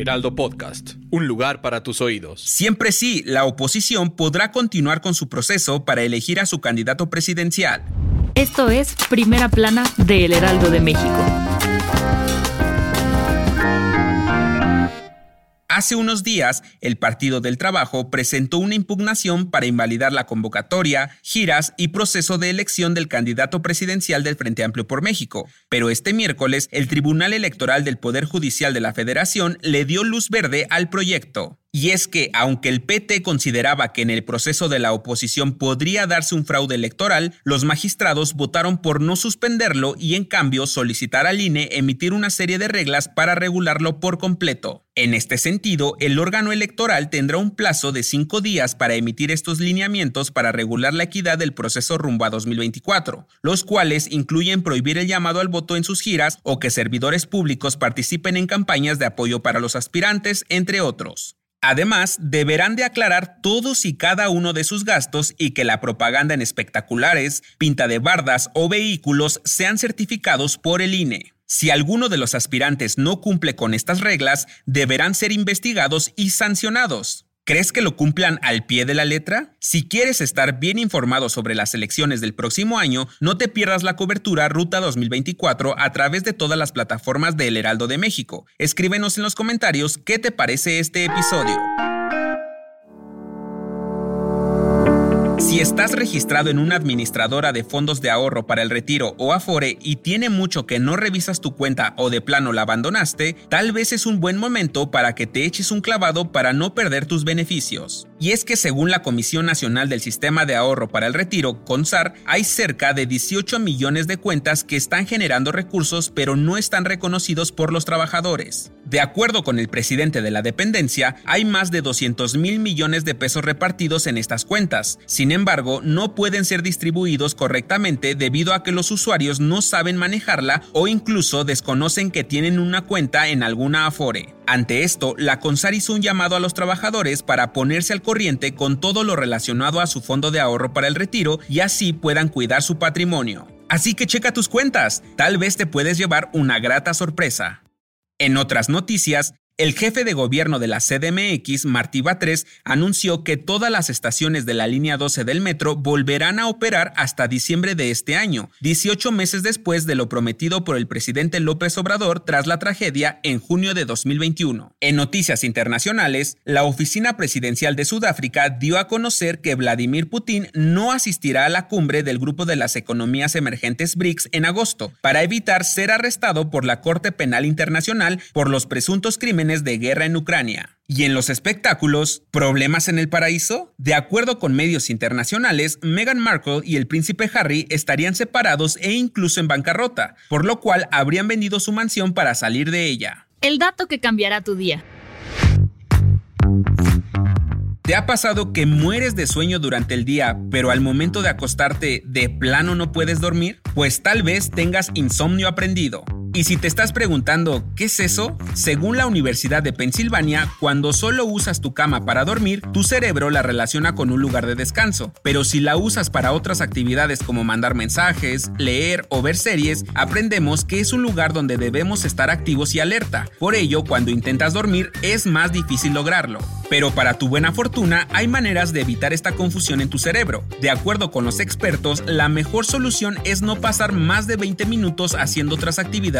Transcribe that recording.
Heraldo Podcast, un lugar para tus oídos. Siempre sí, la oposición podrá continuar con su proceso para elegir a su candidato presidencial. Esto es Primera Plana de El Heraldo de México. Hace unos días, el Partido del Trabajo presentó una impugnación para invalidar la convocatoria, giras y proceso de elección del candidato presidencial del Frente Amplio por México. Pero este miércoles, el Tribunal Electoral del Poder Judicial de la Federación le dio luz verde al proyecto. Y es que, aunque el PT consideraba que en el proceso de la oposición podría darse un fraude electoral, los magistrados votaron por no suspenderlo y en cambio solicitar al INE emitir una serie de reglas para regularlo por completo. En este sentido, el órgano electoral tendrá un plazo de cinco días para emitir estos lineamientos para regular la equidad del proceso rumbo a 2024, los cuales incluyen prohibir el llamado al voto en sus giras o que servidores públicos participen en campañas de apoyo para los aspirantes, entre otros. Además, deberán de aclarar todos y cada uno de sus gastos y que la propaganda en espectaculares, pinta de bardas o vehículos sean certificados por el INE. Si alguno de los aspirantes no cumple con estas reglas, deberán ser investigados y sancionados. ¿Crees que lo cumplan al pie de la letra? Si quieres estar bien informado sobre las elecciones del próximo año, no te pierdas la cobertura Ruta 2024 a través de todas las plataformas de El Heraldo de México. Escríbenos en los comentarios qué te parece este episodio. Si estás registrado en una administradora de fondos de ahorro para el retiro o Afore y tiene mucho que no revisas tu cuenta o de plano la abandonaste, tal vez es un buen momento para que te eches un clavado para no perder tus beneficios. Y es que según la Comisión Nacional del Sistema de Ahorro para el Retiro, CONSAR, hay cerca de 18 millones de cuentas que están generando recursos pero no están reconocidos por los trabajadores. De acuerdo con el presidente de la dependencia, hay más de 200 mil millones de pesos repartidos en estas cuentas. Sin embargo, no pueden ser distribuidos correctamente debido a que los usuarios no saben manejarla o incluso desconocen que tienen una cuenta en alguna Afore. Ante esto, la CONSAR hizo un llamado a los trabajadores para ponerse al corriente con todo lo relacionado a su fondo de ahorro para el retiro y así puedan cuidar su patrimonio. Así que checa tus cuentas, tal vez te puedes llevar una grata sorpresa. En otras noticias, el jefe de gobierno de la CDMX, Martí Batres, anunció que todas las estaciones de la línea 12 del metro volverán a operar hasta diciembre de este año, 18 meses después de lo prometido por el presidente López Obrador tras la tragedia en junio de 2021. En noticias internacionales, la oficina presidencial de Sudáfrica dio a conocer que Vladimir Putin no asistirá a la cumbre del grupo de las economías emergentes BRICS en agosto, para evitar ser arrestado por la Corte Penal Internacional por los presuntos crímenes de guerra en Ucrania. Y en los espectáculos, ¿problemas en el paraíso? De acuerdo con medios internacionales, Meghan Markle y el príncipe Harry estarían separados e incluso en bancarrota, por lo cual habrían vendido su mansión para salir de ella. El dato que cambiará tu día. ¿Te ha pasado que mueres de sueño durante el día, pero al momento de acostarte de plano no puedes dormir? Pues tal vez tengas insomnio aprendido. Y si te estás preguntando, ¿qué es eso? Según la Universidad de Pensilvania, cuando solo usas tu cama para dormir, tu cerebro la relaciona con un lugar de descanso. Pero si la usas para otras actividades como mandar mensajes, leer o ver series, aprendemos que es un lugar donde debemos estar activos y alerta. Por ello, cuando intentas dormir, es más difícil lograrlo. Pero para tu buena fortuna, hay maneras de evitar esta confusión en tu cerebro. De acuerdo con los expertos, la mejor solución es no pasar más de 20 minutos haciendo otras actividades